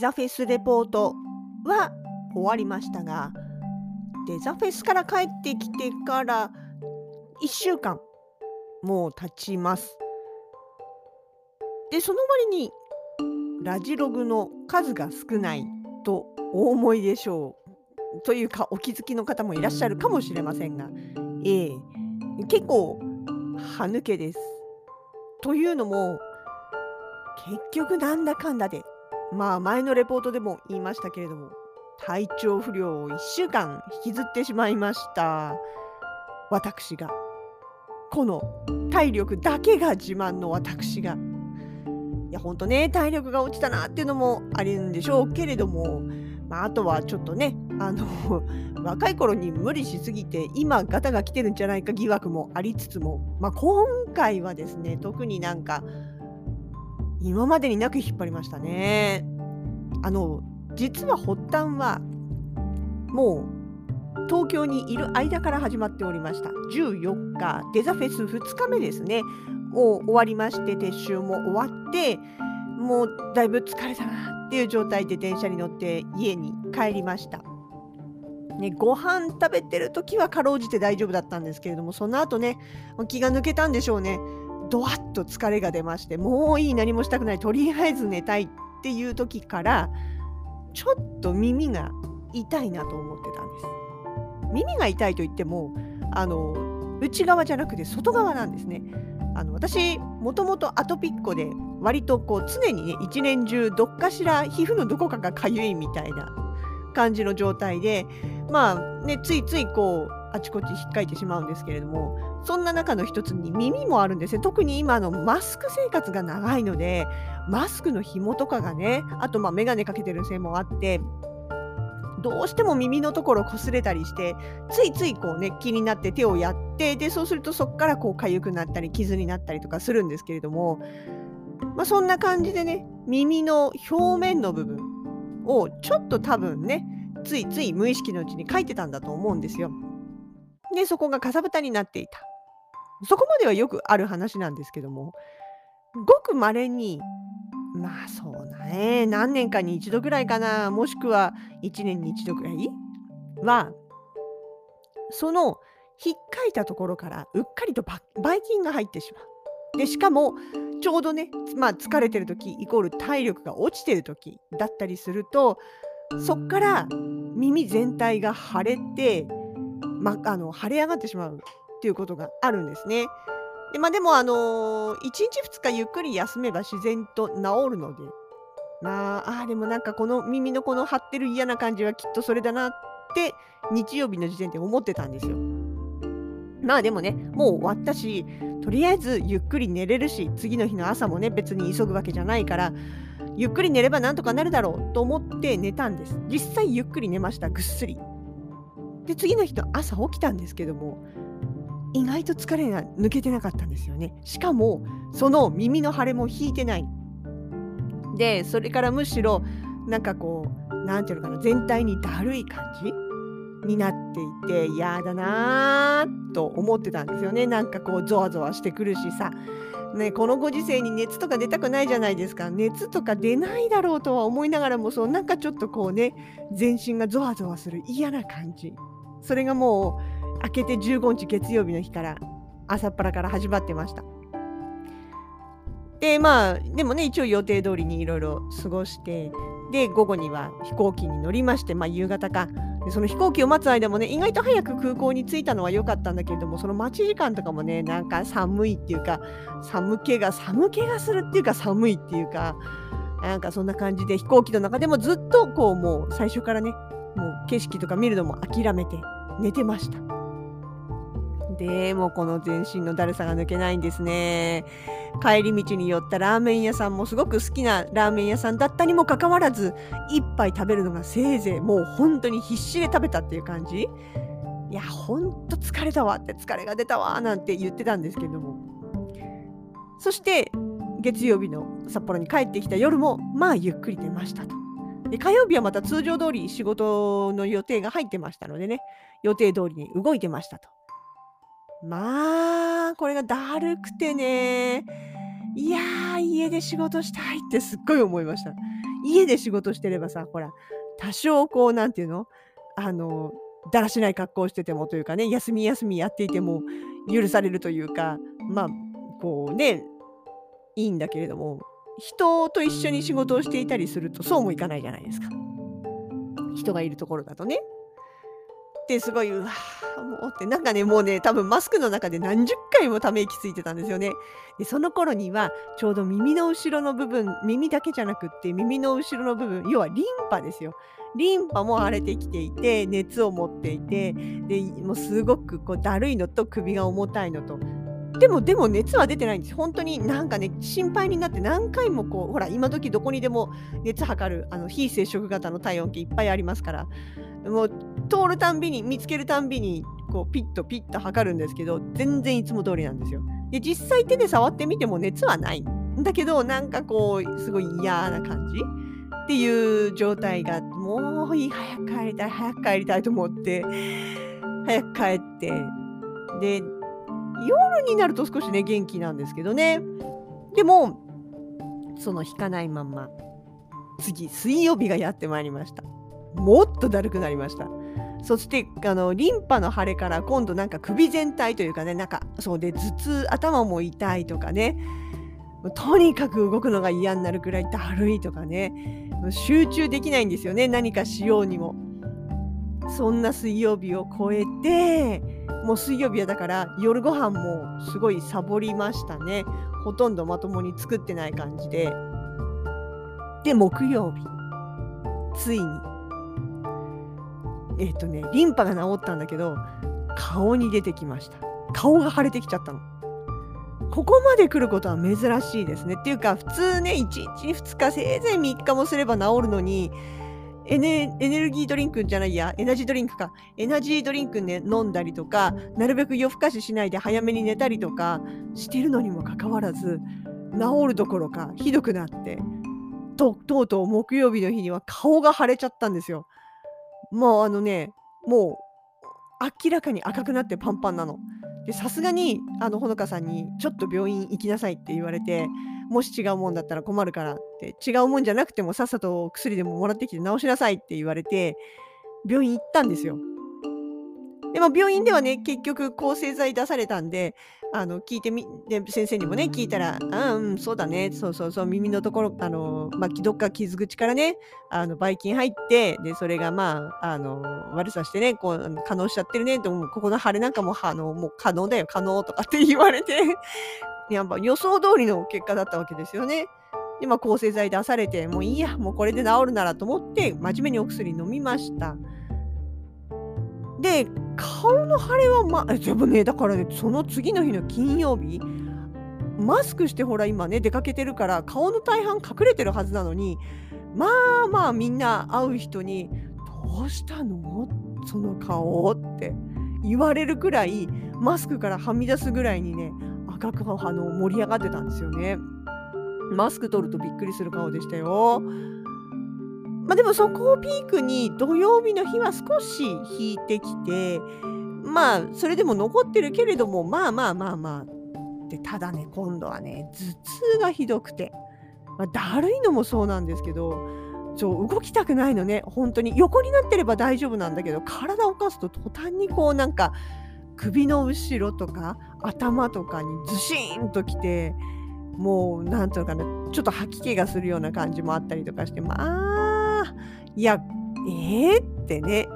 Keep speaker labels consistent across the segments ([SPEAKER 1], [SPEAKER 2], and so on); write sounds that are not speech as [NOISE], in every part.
[SPEAKER 1] ザフェスレポートは終わりましたが、デザフェスから帰ってきてから1週間もう経ちます。で、その割にラジログの数が少ないとお思いでしょう。というかお気づきの方もいらっしゃるかもしれませんが、ええ結構歯抜けです。というのも結局なんだかんだでまあ前のレポートでも言いましたけれども体調不良を1週間引きずってしまいました。私がこの体力だけが自慢の私が。いやほんとね体力が落ちたなっていうのもあるんでしょうけれども、まあ、あとはちょっとねあの [LAUGHS] 若い頃に無理しすぎて今ガタが来てるんじゃないか疑惑もありつつも、まあ、今回はですね特になんか今までになく引っ張りましたね。あの実は発端はもう東京にいる間から始まっておりました14日デザフェス2日目ですねもう終わりまして撤収も終わってもうだいぶ疲れたなっていう状態で電車に乗って家に帰りました。ね、ご飯食べてる時はかろうじて大丈夫だったんですけれどもその後ね気が抜けたんでしょうねドワッと疲れが出ましてもういい何もしたくないとりあえず寝たいっていう時からちょっと耳が痛いなと思ってたんです。耳が痛いと言ってもあの内側じゃなくて外側なんですね。あの私もともとアトピックで割とこう常にね一年中どっかしら皮膚のどこかがかゆいみたいな感じの状態でまあねついついこうあちこち引っかいてしまうんですけれどもそんな中の一つに耳もあるんですね特に今のマスク生活が長いのでマスクの紐とかがねあとまあ眼鏡かけてるせいもあってどうしても耳のところ擦れたりしてついついこうね気になって手をやってでそうするとそこからこう痒くなったり傷になったりとかするんですけれども、まあ、そんな感じでね耳の表面の部分をちょっと多分ねついつい無意識のうちに書いてたんだと思うんですよ。でそこがかさぶたになっていた。そこまではよくある話なんですけどもごくまれにまあそうだね何年かに一度ぐらいかなもしくは1年に一度ぐらい？はその引っかいたところからうっかりとばばい菌が入ってしまう。でしかもちょうどね、まあ、疲れてる時イコール体力が落ちてる時だったりするとそっから耳全体が腫れて、ま、あの腫れ上がってしまうっていうことがあるんですね。でまあ、でも、あのー、1日2日ゆっくり休めば自然と治るのでまああでもなんかこの耳のこの張ってる嫌な感じはきっとそれだなって日曜日の時点で思ってたんですよ。まあでもねもう終わったしとりあえずゆっくり寝れるし次の日の朝もね別に急ぐわけじゃないからゆっくり寝ればなんとかなるだろうと思って寝たんです実際ゆっくり寝ましたぐっすりで次の日の朝起きたんですけども意外と疲れが抜けてなかったんですよね。しかもその耳の腫れも引いてない。でそれからむしろなんかこうなんていうのかな全体にだるい感じになっていて嫌だなーと思ってたんですよね。なんかこうゾワゾワしてくるしさ。ね、このご時世に熱とか出たくないじゃないですか。熱とか出ないだろうとは思いながらもそうなんかちょっとこうね全身がゾワゾワする嫌な感じそれがもう明けて15日月曜日の日から朝っぱらから始まってました。でまあでもね一応予定通りにいろいろ過ごしてで午後には飛行機に乗りましてまあ夕方か。でその飛行機を待つ間もね意外と早く空港に着いたのは良かったんだけれどもその待ち時間とかもねなんか寒いっていうか寒気が寒気がするっていうか寒いっていうかなんかそんな感じで飛行機の中でもずっとこうもう最初からねもう景色とか見るのも諦めて寝てましたでもこの全身のだるさが抜けないんですね。帰り道に寄ったラーメン屋さんもすごく好きなラーメン屋さんだったにもかかわらず一杯食べるのがせいぜいもう本当に必死で食べたっていう感じいやほんと疲れたわって疲れが出たわなんて言ってたんですけどもそして月曜日の札幌に帰ってきた夜もまあゆっくり寝ましたと。で火曜日はまた通常通り仕事の予定が入ってましたのでね予定通りに動いてましたと。まあ、これがだるくてね。いやー、家で仕事したいってすっごい思いました。家で仕事してればさ、ほら、多少こう、なんていうのあの、だらしない格好をしててもというかね、休み休みやっていても許されるというか、まあ、こうね、いいんだけれども、人と一緒に仕事をしていたりするとそうもいかないじゃないですか。人がいるところだとね。ってすごいうわもうってなんかねもうね多分マスクの中で何十回もため息ついてたんですよね。でその頃にはちょうど耳の後ろの部分耳だけじゃなくって耳の後ろの部分要はリンパですよ。リンパも腫れてきていて熱を持っていてでもうすごくこうだるいのと首が重たいのとでも、でも熱は出てないんです。本当になんかね、心配になって何回もこう、ほら、今時どこにでも熱測る、あの、非接触型の体温計いっぱいありますから、もう、通るたんびに、見つけるたんびに、こう、ピッとピッと測るんですけど、全然いつも通りなんですよ。で、実際手で触ってみても熱はない。んだけど、なんかこう、すごい嫌な感じっていう状態が、もういい、早く帰りたい、早く帰りたいと思って、早く帰って、で、夜になると少しね元気なんですけどね。でもその引かないまんま次水曜日がやってまいりました。もっとだるくなりました。そしてあのリンパの腫れから今度なんか首全体というかねなんかそうで頭痛頭も痛いとかね。とにかく動くのが嫌になるくらいだるいとかね。集中できないんですよね何かしようにも。そんな水曜日を超えてもう水曜日はだから夜ご飯もすごいサボりましたね。ほとんどまともに作ってない感じで。で木曜日。ついに。えっ、ー、とねリンパが治ったんだけど顔に出てきました。顔が腫れてきちゃったの。ここまで来ることは珍しいですね。っていうか普通ね1日2日せいぜい3日もすれば治るのにエネエネルギードリンクじゃないや、エナジードリンクか。エナジードリンクね、飲んだりとか、なるべく夜更かししないで早めに寝たりとかしてるのにもかかわらず、治るどころかひどくなって、ととうとう木曜日の日には顔が腫れちゃったんですよ。もうあのね、もう明らかに赤くなってパンパンなの。で、さすがに、あの、ほのかさんに、ちょっと病院行きなさいって言われて、もし違うもんだったら困るからって違うもんじゃなくてもさっさと薬でももらってきて治しなさいって言われて病院行ったんですよ。でも病院ではね結局抗生剤出されたんであの聞いてみで先生にもね聞いたら「うんそうだねそうそうそう耳のところあの、まあ、どっか傷口からねあのばい菌入ってでそれがまああの悪さしてねこう可能しちゃってるねとここの腫れなんかもあのもう可能だよ可能とかって言われて [LAUGHS] やっぱ予想通りの結果だったわけですよね。で、まあ、抗生剤出されて、もういいや、もうこれで治るならと思って、真面目にお薬飲みました。で、顔の腫れは、まあ、でもね、だからね、その次の日の金曜日、マスクしてほら、今ね、出かけてるから、顔の大半隠れてるはずなのに、まあまあ、みんな会う人に、どうしたの？その顔って言われるくらい、マスクからはみ出すぐらいにね、赤くあの盛り上がってたんですよね。マスク取るとびっくりする顔でしたよ。まあ、でもそこをピークに土曜日の日は少し引いてきてまあそれでも残ってるけれどもまあまあまあまあでただね今度はね頭痛がひどくて、まあ、だるいのもそうなんですけどそう動きたくないのね。本当に横になってれば大丈夫なんだけど体を動かすと途端にこうなんか首の後ろとか頭とかにズシーンときてもうなんとかなちょっと吐き気がするような感じもあったりとかしてまあいやえー、ってね。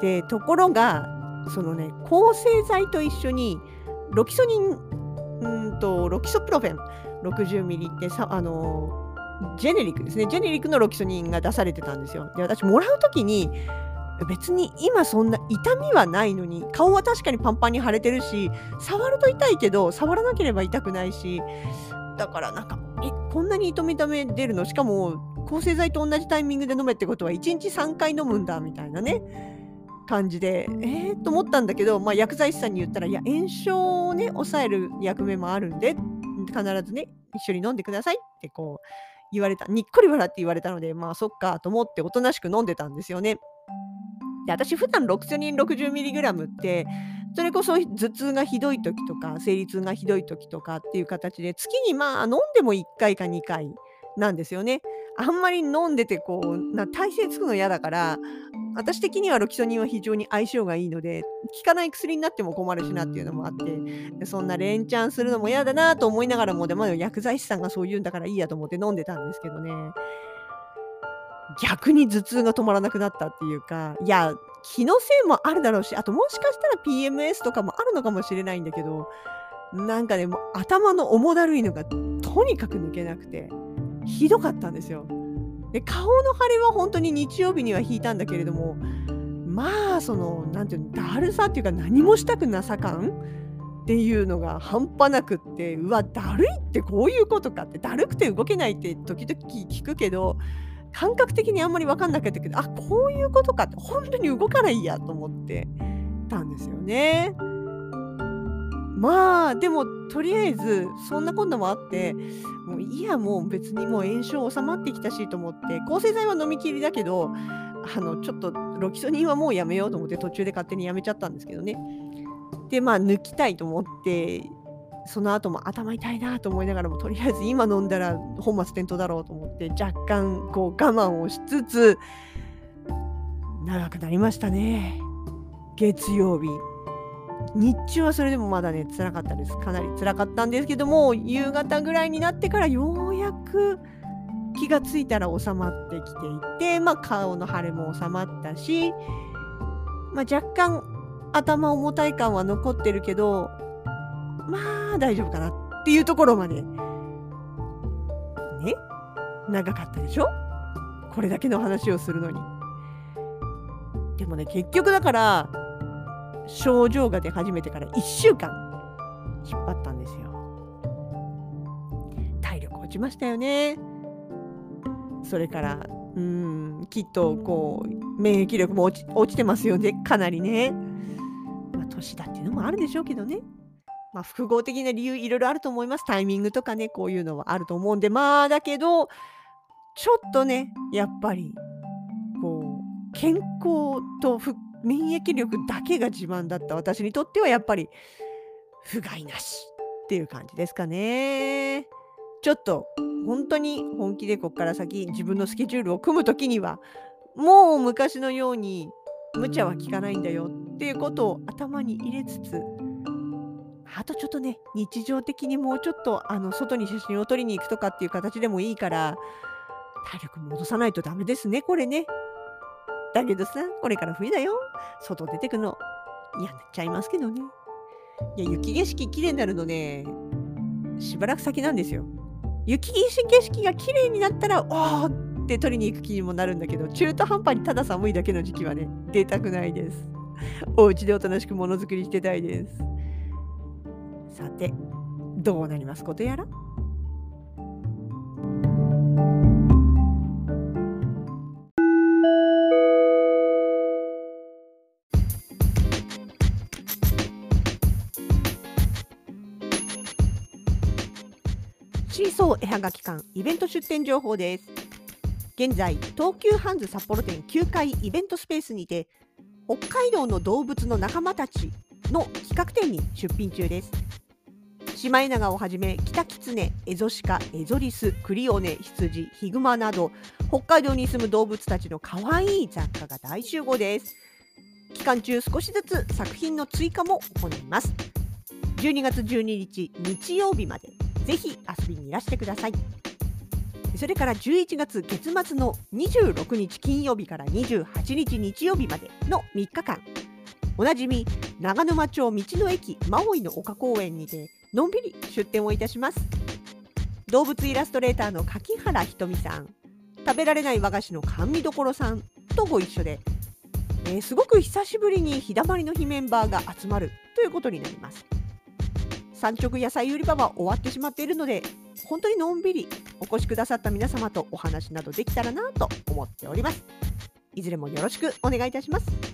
[SPEAKER 1] でところがそのね抗生剤と一緒にロキソニンうんとロキソプロフェン60ミリってさあのジェネリックですね。ジェネリックのロキソニンが出されてたんですよ。で私もらう時に別に今そんな痛みはないのに顔は確かにパンパンに腫れてるし触ると痛いけど触らなければ痛くないしだからなんかえこんなに痛み痛み出るの？しかも抗生剤と同じタイミングで飲めってことは1日3回飲むんだみたいなね感じでえー、と思ったんだけど、まあ、薬剤師さんに言ったらいや炎症をね抑える役目もあるんで必ずね一緒に飲んでくださいってこう言われたにっこり笑って言われたのでまあそっかと思っておとなしく飲んでたんですよね。で私普段ロキソニン 60mg ってそれこそ頭痛がひどい時とか生理痛がひどい時とかっていう形で月にまあ飲んでも1回か2回なんですよね。あんまり飲んでてこうな体勢つくの嫌だから私的にはロキソニンは非常に相性がいいので効かない薬になっても困るしなっていうのもあってそんな連チャンするのも嫌だなと思いながらもでも薬剤師さんがそう言うんだからいいやと思って飲んでたんですけどね。逆に頭痛が止まらなくなったっていうかいや気のせいもあるだろうしあともしかしたら PMS とかもあるのかもしれないんだけどなんかねもう頭の重だるいのがとにかく抜けなくて。ひどかったんですよ。で顔の腫れは本当に日曜日には引いたんだけれどもまあその何て言うのだるさっていうか何もしたくなさ感っていうのが半端なくってうわだるいってこういうことかってだるくて動けないって時々聞くけど感覚的にあんまり分かんなかったけどあこういうことかって本当に動かないやと思ってたんですよね。まあでもとりあえずそんなこんなもあってもういやもう別にもう炎症収まってきたしと思って抗生剤は飲みきりだけどあのちょっとロキソニンはもうやめようと思って途中で勝手にやめちゃったんですけどね。でまあ抜きたいと思ってその後も頭痛いなと思いながらもとりあえず今飲んだら本末転倒だろうと思って若干こう我慢をしつつ長くなりましたね。月曜日。日中はそれでもまだね辛かったです。かなり辛かったんですけども夕方ぐらいになってからようやく気がついたら収まってきていて、まあ、顔の腫れも収まったし、まあ、若干頭重たい感は残ってるけどまあ大丈夫かなっていうところまで。ね長かったでしょ？これだけの話をするのに。でもね結局だから症状が出始めてから1週間引っ張ったんですよ。体力落ちましたよね。それからうんきっとこう免疫力も落ち落ちてますよねかなりね。まあ年だっていうのもあるでしょうけどね。まあ、複合的な理由いろいろあると思います。タイミングとかねこういうのはあると思うんでまあだけどちょっとねやっぱりこう健康と復免疫力だけが自慢だった私にとってはやっぱり不甲斐なしっていう感じですかね。ちょっと本当に本気でこっから先自分のスケジュールを組む時にはもう昔のように無茶は効かないんだよっていうことを頭に入れつつあとちょっとね日常的にもうちょっとあの外に写真を撮りに行くとかっていう形でもいいから体力戻さないとダメですねこれね。だけどさ、これから冬だよ。外出てくの嫌になっちゃいますけどね。いや、雪景色綺麗になるのね、しばらく先なんですよ。雪景色が綺麗になったら、おーって取りに行く気にもなるんだけど、中途半端にただ寒いだけの時期はね、出たくないです。お家でおとなしくものづくりしてたいです。さて、どうなりますことやらシーソー絵はがき館イベント出店情報です。現在東急ハンズ札幌店9階イベントスペースにて北海道の動物の仲間たちの企画展に出品中です。シマエナガをはじめキタキツネ、エゾシカ、エゾリス、クリオネ、羊、ヒグマなど北海道に住む動物たちの可愛い雑貨が大集合です。期間中少しずつ作品の追加も行います。12月12日日曜日まで。ぜひ遊びにいらしてください。それから11月月末の26日金曜日から28日日曜日までの3日間。おなじみ長沼町道の駅マオイの丘公園にてのんびり出店をいたします。動物イラストレーターの柿原ひとみさん。食べられない和菓子の甘味どさん。とご一緒で。えー、すごく久しぶりに日だまりの日メンバーが集まるということになります。産直野菜売り場は終わってしまっているので本当にのんびりお越しくださった皆様とお話などできたらなと思っております。いずれもよろしくお願いいたします。